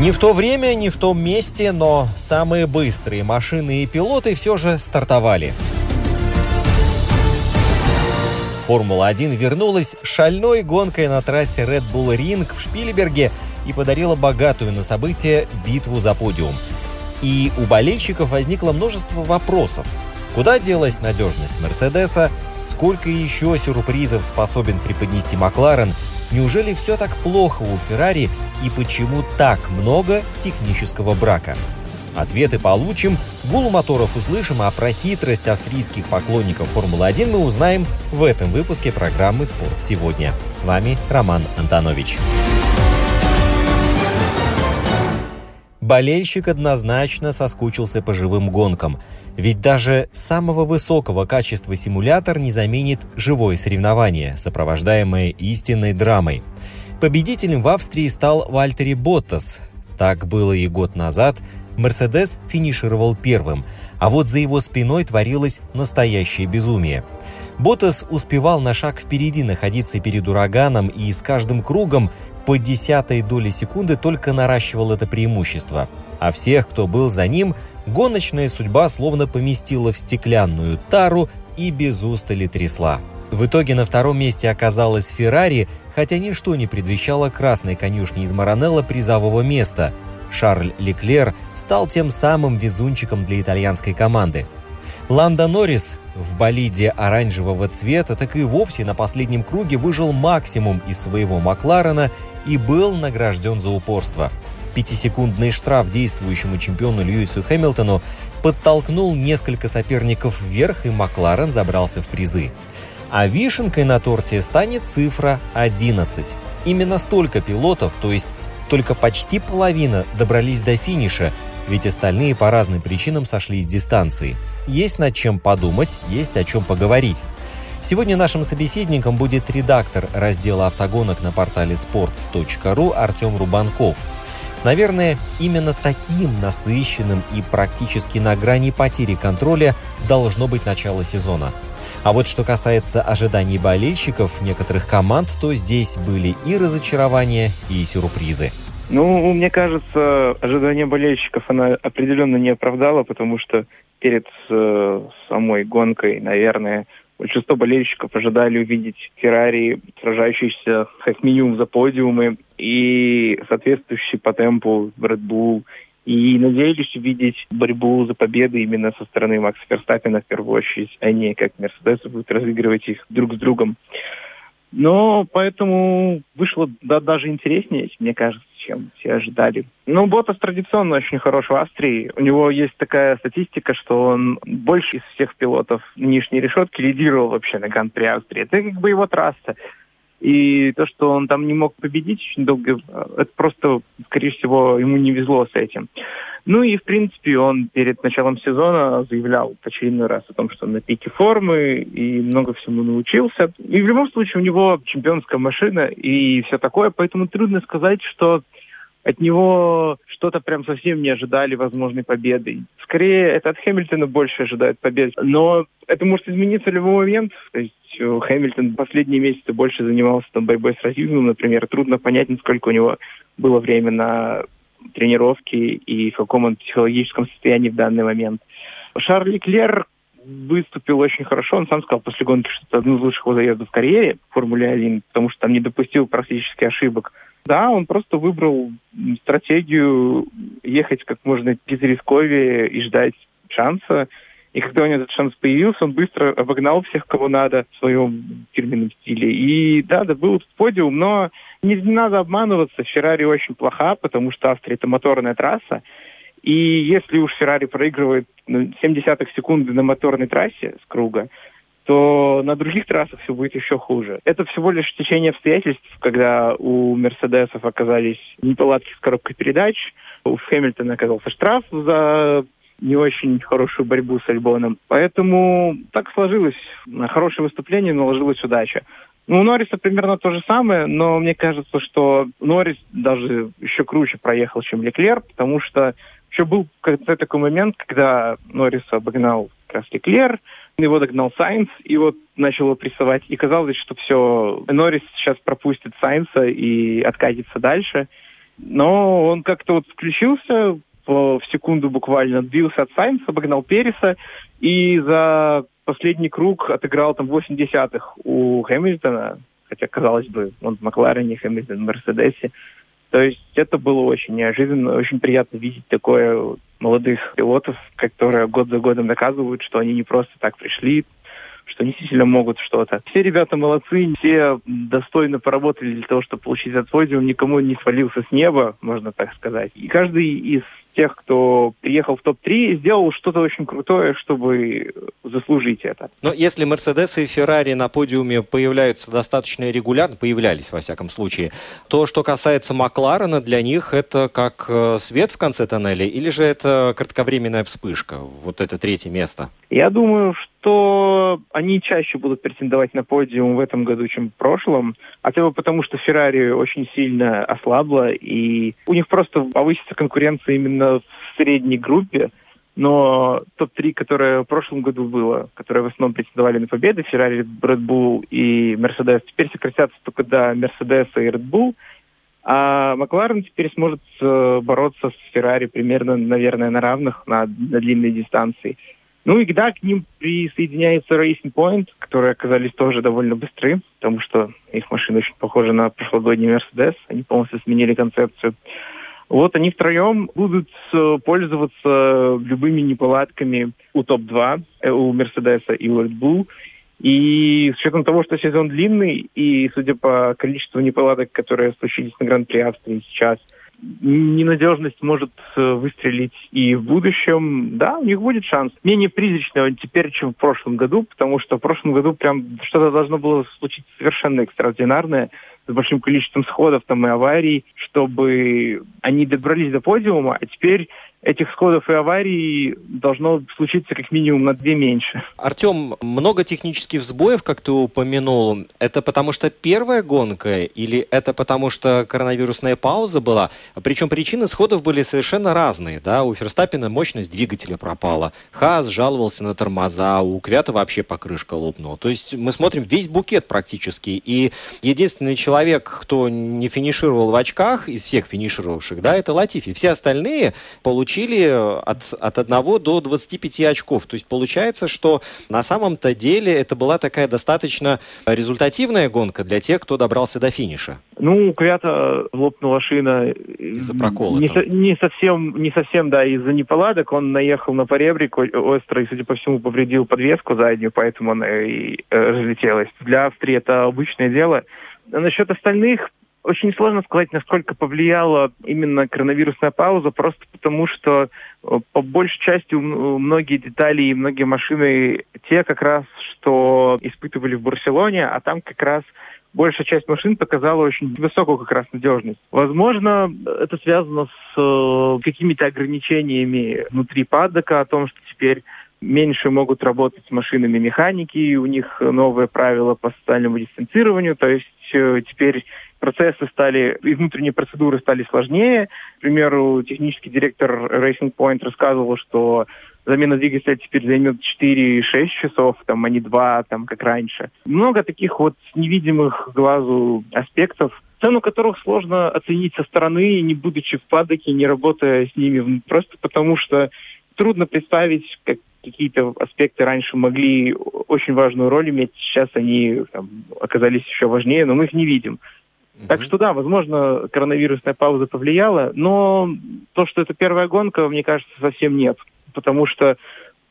Не в то время, не в том месте, но самые быстрые машины и пилоты все же стартовали. Формула-1 вернулась шальной гонкой на трассе Red Bull Ring в Шпилеберге и подарила богатую на события битву за подиум. И у болельщиков возникло множество вопросов. Куда делась надежность Мерседеса? Сколько еще сюрпризов способен преподнести Макларен? Неужели все так плохо у Феррари и почему так много технического брака? Ответы получим, гул моторов услышим, а про хитрость австрийских поклонников Формулы-1 мы узнаем в этом выпуске программы «Спорт сегодня». С вами Роман Антонович. Болельщик однозначно соскучился по живым гонкам. Ведь даже самого высокого качества симулятор не заменит живое соревнование, сопровождаемое истинной драмой. Победителем в Австрии стал Вальтери Боттас. Так было и год назад. Мерседес финишировал первым, а вот за его спиной творилось настоящее безумие. Боттас успевал на шаг впереди находиться перед ураганом и с каждым кругом по десятой доли секунды только наращивал это преимущество. А всех, кто был за ним, гоночная судьба словно поместила в стеклянную тару и без устали трясла. В итоге на втором месте оказалась Феррари, хотя ничто не предвещало красной конюшни из Маранелла призового места. Шарль Леклер стал тем самым везунчиком для итальянской команды. Ланда Норрис в болиде оранжевого цвета так и вовсе на последнем круге выжил максимум из своего Макларена и был награжден за упорство. Пятисекундный штраф действующему чемпиону Льюису Хэмилтону подтолкнул несколько соперников вверх, и Макларен забрался в призы. А вишенкой на торте станет цифра 11. Именно столько пилотов, то есть только почти половина, добрались до финиша, ведь остальные по разным причинам сошли с дистанции. Есть над чем подумать, есть о чем поговорить. Сегодня нашим собеседником будет редактор раздела автогонок на портале sports.ru Артем Рубанков. Наверное, именно таким насыщенным и практически на грани потери контроля должно быть начало сезона. А вот что касается ожиданий болельщиков некоторых команд, то здесь были и разочарования, и сюрпризы. Ну, мне кажется, ожидания болельщиков она определенно не оправдала, потому что перед э, самой гонкой, наверное, большинство болельщиков ожидали увидеть Феррари, сражающийся как минимум за подиумы, и соответствующий по темпу Red Bull, и надеялись увидеть борьбу за победу именно со стороны Макса Ферстаппина в первую очередь, а не как Мерседес будет разыгрывать их друг с другом. Но поэтому вышло да, даже интереснее, мне кажется чем все ожидали. Ну, Ботас традиционно очень хорош в Австрии. У него есть такая статистика, что он больше из всех пилотов нижней решетки лидировал вообще на Гран-при Австрии. Это как бы его трасса. И то, что он там не мог победить очень долго, это просто, скорее всего, ему не везло с этим. Ну и, в принципе, он перед началом сезона заявлял в очередной раз о том, что он на пике формы и много всему научился. И в любом случае у него чемпионская машина и все такое, поэтому трудно сказать, что от него что-то прям совсем не ожидали возможной победы. Скорее, это от Хэмилтона больше ожидают победы. Но это может измениться в любой момент. То есть э, Хэмилтон последние месяцы больше занимался там борьбой с расизмом, например. Трудно понять, насколько у него было время на тренировки и в каком он психологическом состоянии в данный момент. Шарль Клер выступил очень хорошо. Он сам сказал после гонки, что это один из лучших его заездов в карьере в Формуле-1, потому что там не допустил практически ошибок. Да, он просто выбрал стратегию ехать как можно безрисковее и ждать шанса. И когда у него этот шанс появился, он быстро обогнал всех, кого надо, в своем фирменном стиле. И да, добыл этот подиум, но не надо обманываться, Феррари очень плоха, потому что Австрия – это моторная трасса. И если уж Феррари проигрывает 0,7 ну, секунды на моторной трассе с круга, то на других трассах все будет еще хуже. Это всего лишь течение обстоятельств, когда у Мерседесов оказались неполадки с коробкой передач, у Хэмилтона оказался штраф за не очень хорошую борьбу с Альбоном. Поэтому так сложилось. На хорошее выступление наложилась удача. Ну, у Норриса примерно то же самое, но мне кажется, что Норрис даже еще круче проехал, чем Леклер, потому что еще был такой момент, когда Норрис обогнал как раз Леклер, его догнал Сайнс, и вот начал его прессовать. И казалось, что все, Норрис сейчас пропустит Сайнса и откатится дальше. Но он как-то вот включился в секунду буквально, отбился от Сайнса, обогнал Переса, и за последний круг отыграл там 8 десятых у Хэмилтона, хотя, казалось бы, он в Макларене, Хэмилтон в Мерседесе. То есть это было очень неожиданно, очень приятно видеть такое молодых пилотов, которые год за годом доказывают, что они не просто так пришли, что они действительно могут что-то. Все ребята молодцы, все достойно поработали для того, чтобы получить этот подиум, никому не свалился с неба, можно так сказать. И каждый из тех, кто приехал в топ-3, сделал что-то очень крутое, чтобы заслужить это. Но если Мерседес и Феррари на подиуме появляются достаточно регулярно, появлялись во всяком случае, то, что касается Макларена, для них это как э, свет в конце тоннеля или же это кратковременная вспышка, вот это третье место? Я думаю, что они чаще будут претендовать на подиум в этом году, чем в прошлом. Хотя бы потому, что Феррари очень сильно ослабла, и у них просто повысится конкуренция именно в средней группе. Но топ-3, которое в прошлом году было, которые в основном претендовали на победы, Феррари, Red Bull и Мерседес, теперь сократятся только до Мерседеса и Red Bull. А Макларен теперь сможет э, бороться с Феррари примерно, наверное, на равных на, на длинной дистанции. Ну и когда к ним присоединяется Racing Point, которые оказались тоже довольно быстры, потому что их машина очень похожа на прошлогодний Mercedes, они полностью сменили концепцию. Вот они втроем будут э, пользоваться любыми неполадками у топ-2, э, у Мерседеса и у Red Bull. И с учетом того, что сезон длинный, и судя по количеству неполадок, которые случились на Гран-при Австрии сейчас – ненадежность может э, выстрелить и в будущем. Да, у них будет шанс. Менее призрачного теперь, чем в прошлом году, потому что в прошлом году прям что-то должно было случиться совершенно экстраординарное с большим количеством сходов там и аварий, чтобы они добрались до подиума, а теперь этих сходов и аварий должно случиться как минимум на две меньше. Артем, много технических сбоев, как ты упомянул. Это потому что первая гонка или это потому что коронавирусная пауза была? Причем причины сходов были совершенно разные. Да? У Ферстаппина мощность двигателя пропала. Хас жаловался на тормоза, у Квята вообще покрышка лопнула. То есть мы смотрим весь букет практически. И единственный человек, кто не финишировал в очках из всех финишировавших, да, это Латифи. Все остальные получили получили от, от 1 до 25 очков. То есть получается, что на самом-то деле это была такая достаточно результативная гонка для тех, кто добрался до финиша. Ну, у Квята лопнула шина. Из-за прокола. Не, не, совсем, не совсем, да, из-за неполадок. Он наехал на поребрик остро и, судя по всему, повредил подвеску заднюю, поэтому она и э, разлетелась. Для Австрии это обычное дело. А насчет остальных, очень сложно сказать, насколько повлияла именно коронавирусная пауза, просто потому что э, по большей части многие детали и многие машины те как раз, что испытывали в Барселоне, а там как раз большая часть машин показала очень высокую как раз надежность. Возможно, это связано с э, какими-то ограничениями внутри паддока, о том, что теперь меньше могут работать с машинами механики, у них новые правила по социальному дистанцированию, то есть э, теперь процессы стали, и внутренние процедуры стали сложнее. К примеру, технический директор Racing Point рассказывал, что замена двигателя теперь займет 4-6 часов, там, а не 2, там, как раньше. Много таких вот невидимых глазу аспектов, цену которых сложно оценить со стороны, не будучи в падоке, не работая с ними, просто потому что трудно представить, как какие-то аспекты раньше могли очень важную роль иметь, сейчас они там, оказались еще важнее, но мы их не видим. Так что да, возможно, коронавирусная пауза повлияла, но то, что это первая гонка, мне кажется, совсем нет. Потому что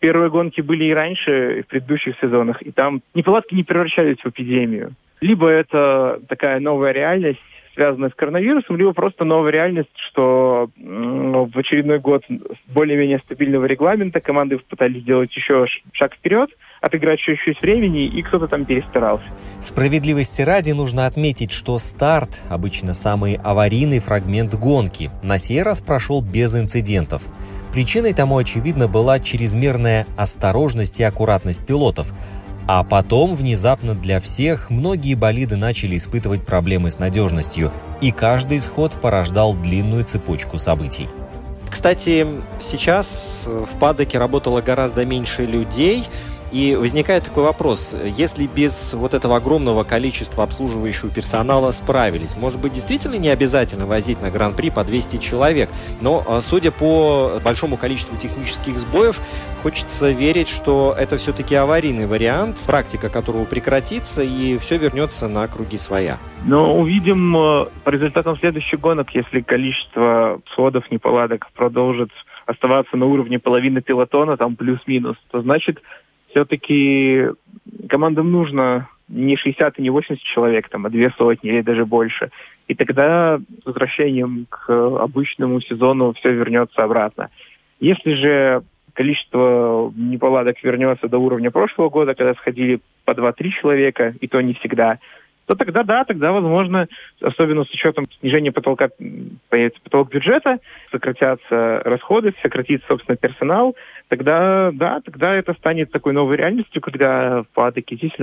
Первые гонки были и раньше, и в предыдущих сезонах, и там неполадки не превращались в эпидемию. Либо это такая новая реальность, связанная с коронавирусом, либо просто новая реальность, что в очередной год более-менее стабильного регламента команды пытались сделать еще шаг вперед, отыграть еще чуть времени, и кто-то там перестарался. Справедливости ради нужно отметить, что старт, обычно самый аварийный фрагмент гонки, на сей раз прошел без инцидентов. Причиной тому, очевидно, была чрезмерная осторожность и аккуратность пилотов – а потом, внезапно для всех, многие болиды начали испытывать проблемы с надежностью, и каждый исход порождал длинную цепочку событий. Кстати, сейчас в падоке работало гораздо меньше людей, и возникает такой вопрос, если без вот этого огромного количества обслуживающего персонала справились, может быть, действительно не обязательно возить на Гран-при по 200 человек, но а, судя по большому количеству технических сбоев, хочется верить, что это все-таки аварийный вариант, практика которого прекратится и все вернется на круги своя. Но увидим э, по результатам следующих гонок, если количество сходов, неполадок продолжит оставаться на уровне половины пилотона, там плюс-минус, то значит все-таки командам нужно не 60 и не 80 человек, там, а две сотни или даже больше. И тогда с возвращением к обычному сезону все вернется обратно. Если же количество неполадок вернется до уровня прошлого года, когда сходили по 2-3 человека, и то не всегда, то тогда да, тогда, возможно, особенно с учетом снижения потолка, появится потолок бюджета, сократятся расходы, сократится, собственно, персонал, тогда, да, тогда это станет такой новой реальностью, когда в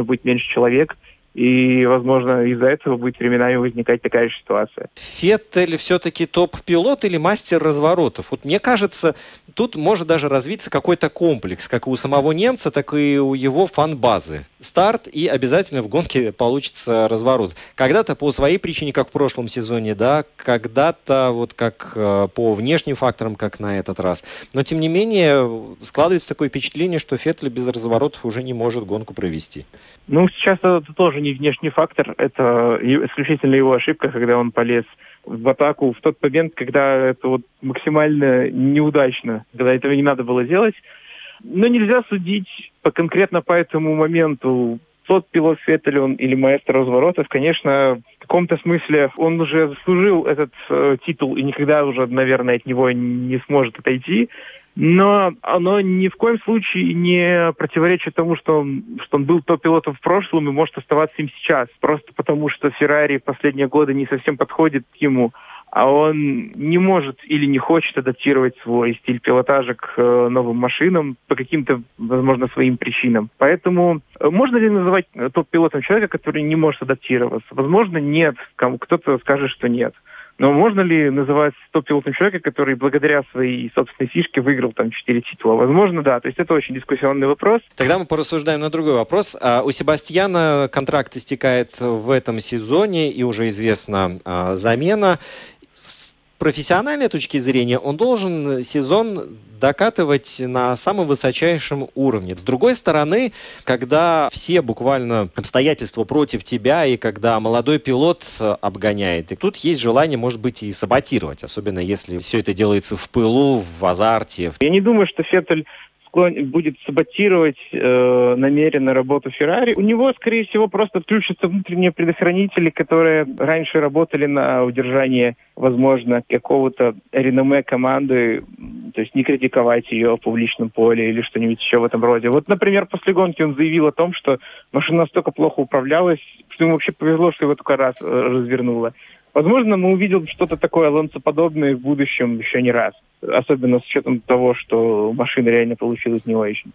будет меньше человек, и, возможно, из-за этого будет временами возникать такая же ситуация. Феттель все-таки топ-пилот или мастер разворотов? Вот мне кажется, тут может даже развиться какой-то комплекс, как у самого немца, так и у его фан-базы. Старт и обязательно в гонке получится разворот. Когда-то по своей причине, как в прошлом сезоне, да, когда-то вот как э, по внешним факторам, как на этот раз. Но, тем не менее, складывается такое впечатление, что Феттель без разворотов уже не может гонку провести. Ну, сейчас это тоже не внешний фактор, это исключительно его ошибка, когда он полез в атаку в тот момент, когда это вот максимально неудачно, когда этого не надо было делать. Но нельзя судить по, конкретно по этому моменту, тот пилот Феттель он или маэстро разворотов, конечно, в каком-то смысле он уже заслужил этот э, титул и никогда уже, наверное, от него не сможет отойти но оно ни в коем случае не противоречит тому, что он, что он был топ-пилотом в прошлом и может оставаться им сейчас. Просто потому, что Феррари в последние годы не совсем подходит к ему, а он не может или не хочет адаптировать свой стиль пилотажа к э, новым машинам по каким-то, возможно, своим причинам. Поэтому э, можно ли называть топ-пилотом человека, который не может адаптироваться? Возможно, нет. Кто-то скажет, что нет. Но можно ли называть топ-пилотом человека, который благодаря своей собственной фишке выиграл там 4 титула? Возможно, да. То есть это очень дискуссионный вопрос. Тогда мы порассуждаем на другой вопрос. А у Себастьяна контракт истекает в этом сезоне, и уже известна а, замена. Профессиональной точки зрения он должен сезон докатывать на самом высочайшем уровне. С другой стороны, когда все буквально обстоятельства против тебя, и когда молодой пилот обгоняет, и тут есть желание, может быть, и саботировать, особенно если все это делается в пылу, в азарте. Я не думаю, что Феттель будет саботировать э, намеренно работу Феррари. У него, скорее всего, просто отключатся внутренние предохранители, которые раньше работали на удержание, возможно, какого-то реноме команды, то есть не критиковать ее в публичном поле или что-нибудь еще в этом роде. Вот, например, после гонки он заявил о том, что машина настолько плохо управлялась, что ему вообще повезло, что его только раз э, развернуло. Возможно, мы увидим что-то такое Алонсо-подобное в будущем еще не раз. Особенно с учетом того, что машина реально получилась не очень.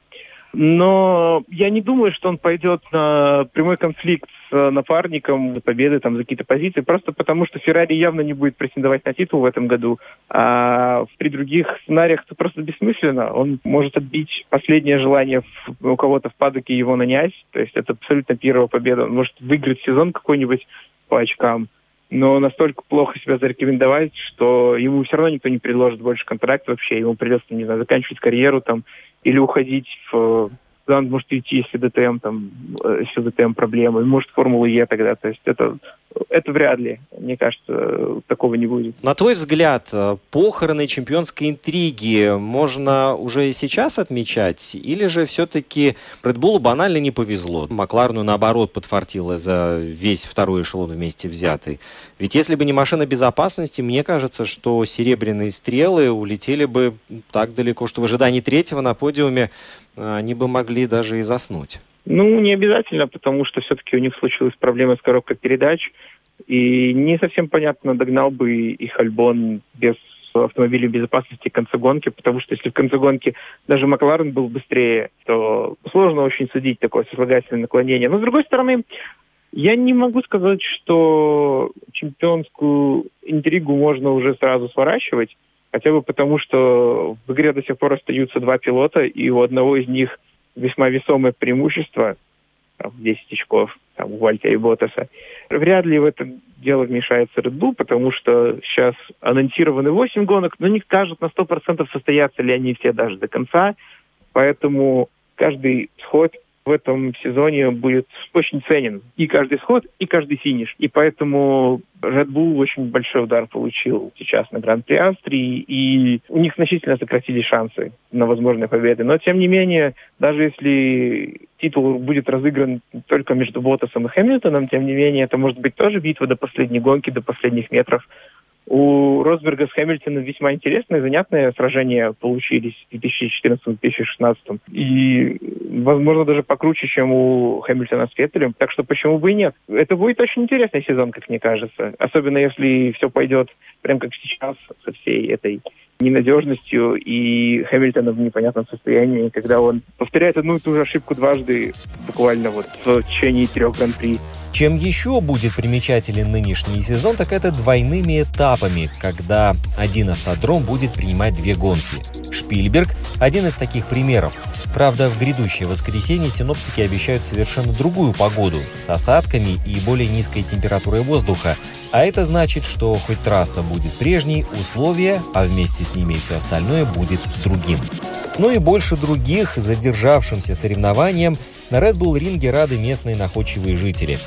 Но я не думаю, что он пойдет на прямой конфликт с напарником за победы там, за какие-то позиции, просто потому что Феррари явно не будет претендовать на титул в этом году. А при других сценариях это просто бессмысленно. Он может отбить последнее желание у кого-то в падоке его нанять. То есть это абсолютно первая победа. Он может выиграть сезон какой-нибудь по очкам но настолько плохо себя зарекомендовать, что ему все равно никто не предложит больше контракт вообще, ему придется, не знаю, заканчивать карьеру там или уходить в Сазан может уйти, если ДТМ там, э, если ДТМ проблемы, может Формула Е тогда. То есть это, это вряд ли. Мне кажется, такого не будет. На твой взгляд, э, похороны чемпионской интриги можно уже сейчас отмечать? Или же все-таки Bull банально не повезло? Макларну, наоборот, подфартило за весь второй эшелон вместе взятый. Ведь если бы не машина безопасности, мне кажется, что серебряные стрелы улетели бы так далеко, что в ожидании третьего на подиуме они бы могли даже и заснуть. Ну, не обязательно, потому что все-таки у них случилась проблема с коробкой передач. И не совсем понятно, догнал бы их Альбон без автомобиля безопасности в конце гонки, потому что если в конце гонки даже Макларен был быстрее, то сложно очень судить такое сослагательное наклонение. Но, с другой стороны, я не могу сказать, что чемпионскую интригу можно уже сразу сворачивать, хотя бы потому, что в игре до сих пор остаются два пилота, и у одного из них весьма весомое преимущество, там, 10 очков, там, у Вальтера и Ботаса. Вряд ли в это дело вмешается Red Bull, потому что сейчас анонсированы 8 гонок, но не скажут на 100% состоятся ли они все даже до конца, поэтому каждый сход в этом сезоне будет очень ценен. И каждый сход, и каждый финиш. И поэтому Red Bull очень большой удар получил сейчас на Гран-при Австрии, и у них значительно сократились шансы на возможные победы. Но, тем не менее, даже если титул будет разыгран только между Ботасом и Хэмилтоном, тем не менее, это может быть тоже битва до последней гонки, до последних метров. У Росберга с Хэмилтоном весьма интересные, занятные сражения получились в 2014-2016. И, возможно, даже покруче, чем у Хэмилтона с Феттелем. Так что почему бы и нет? Это будет очень интересный сезон, как мне кажется. Особенно если все пойдет прям как сейчас со всей этой ненадежностью и Хэмилтона в непонятном состоянии, когда он повторяет одну и ту же ошибку дважды буквально вот в течение трех гран-при. Чем еще будет примечателен нынешний сезон, так это двойными этапами, когда один автодром будет принимать две гонки. Шпильберг – один из таких примеров. Правда, в грядущее воскресенье синоптики обещают совершенно другую погоду с осадками и более низкой температурой воздуха. А это значит, что хоть трасса будет прежней, условия, а вместе с ними и все остальное будет другим. Ну и больше других задержавшимся соревнованиям на Red Bull ринге рады местные находчивые жители.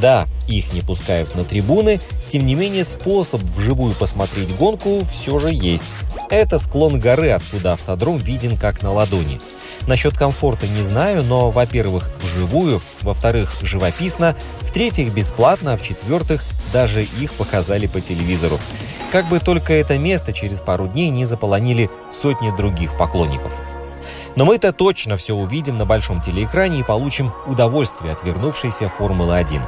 Да, их не пускают на трибуны, тем не менее способ вживую посмотреть гонку все же есть. Это склон горы, откуда автодром виден как на ладони. Насчет комфорта не знаю, но, во-первых, вживую, во-вторых, живописно, в-третьих, бесплатно, а в-четвертых, даже их показали по телевизору. Как бы только это место через пару дней не заполонили сотни других поклонников. Но мы-то точно все увидим на большом телеэкране и получим удовольствие от вернувшейся Формулы-1.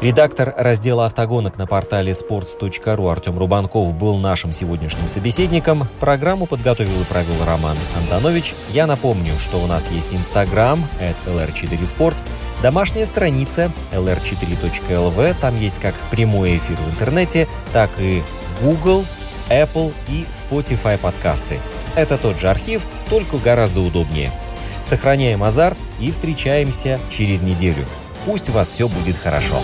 Редактор раздела автогонок на портале sports.ru Артем Рубанков был нашим сегодняшним собеседником. Программу подготовил и провел Роман Антонович. Я напомню, что у нас есть Инстаграм, lr4sports, домашняя страница lr4.lv, там есть как прямой эфир в интернете, так и Google, Apple и Spotify подкасты. Это тот же архив, только гораздо удобнее. Сохраняем азарт и встречаемся через неделю. Пусть у вас все будет хорошо.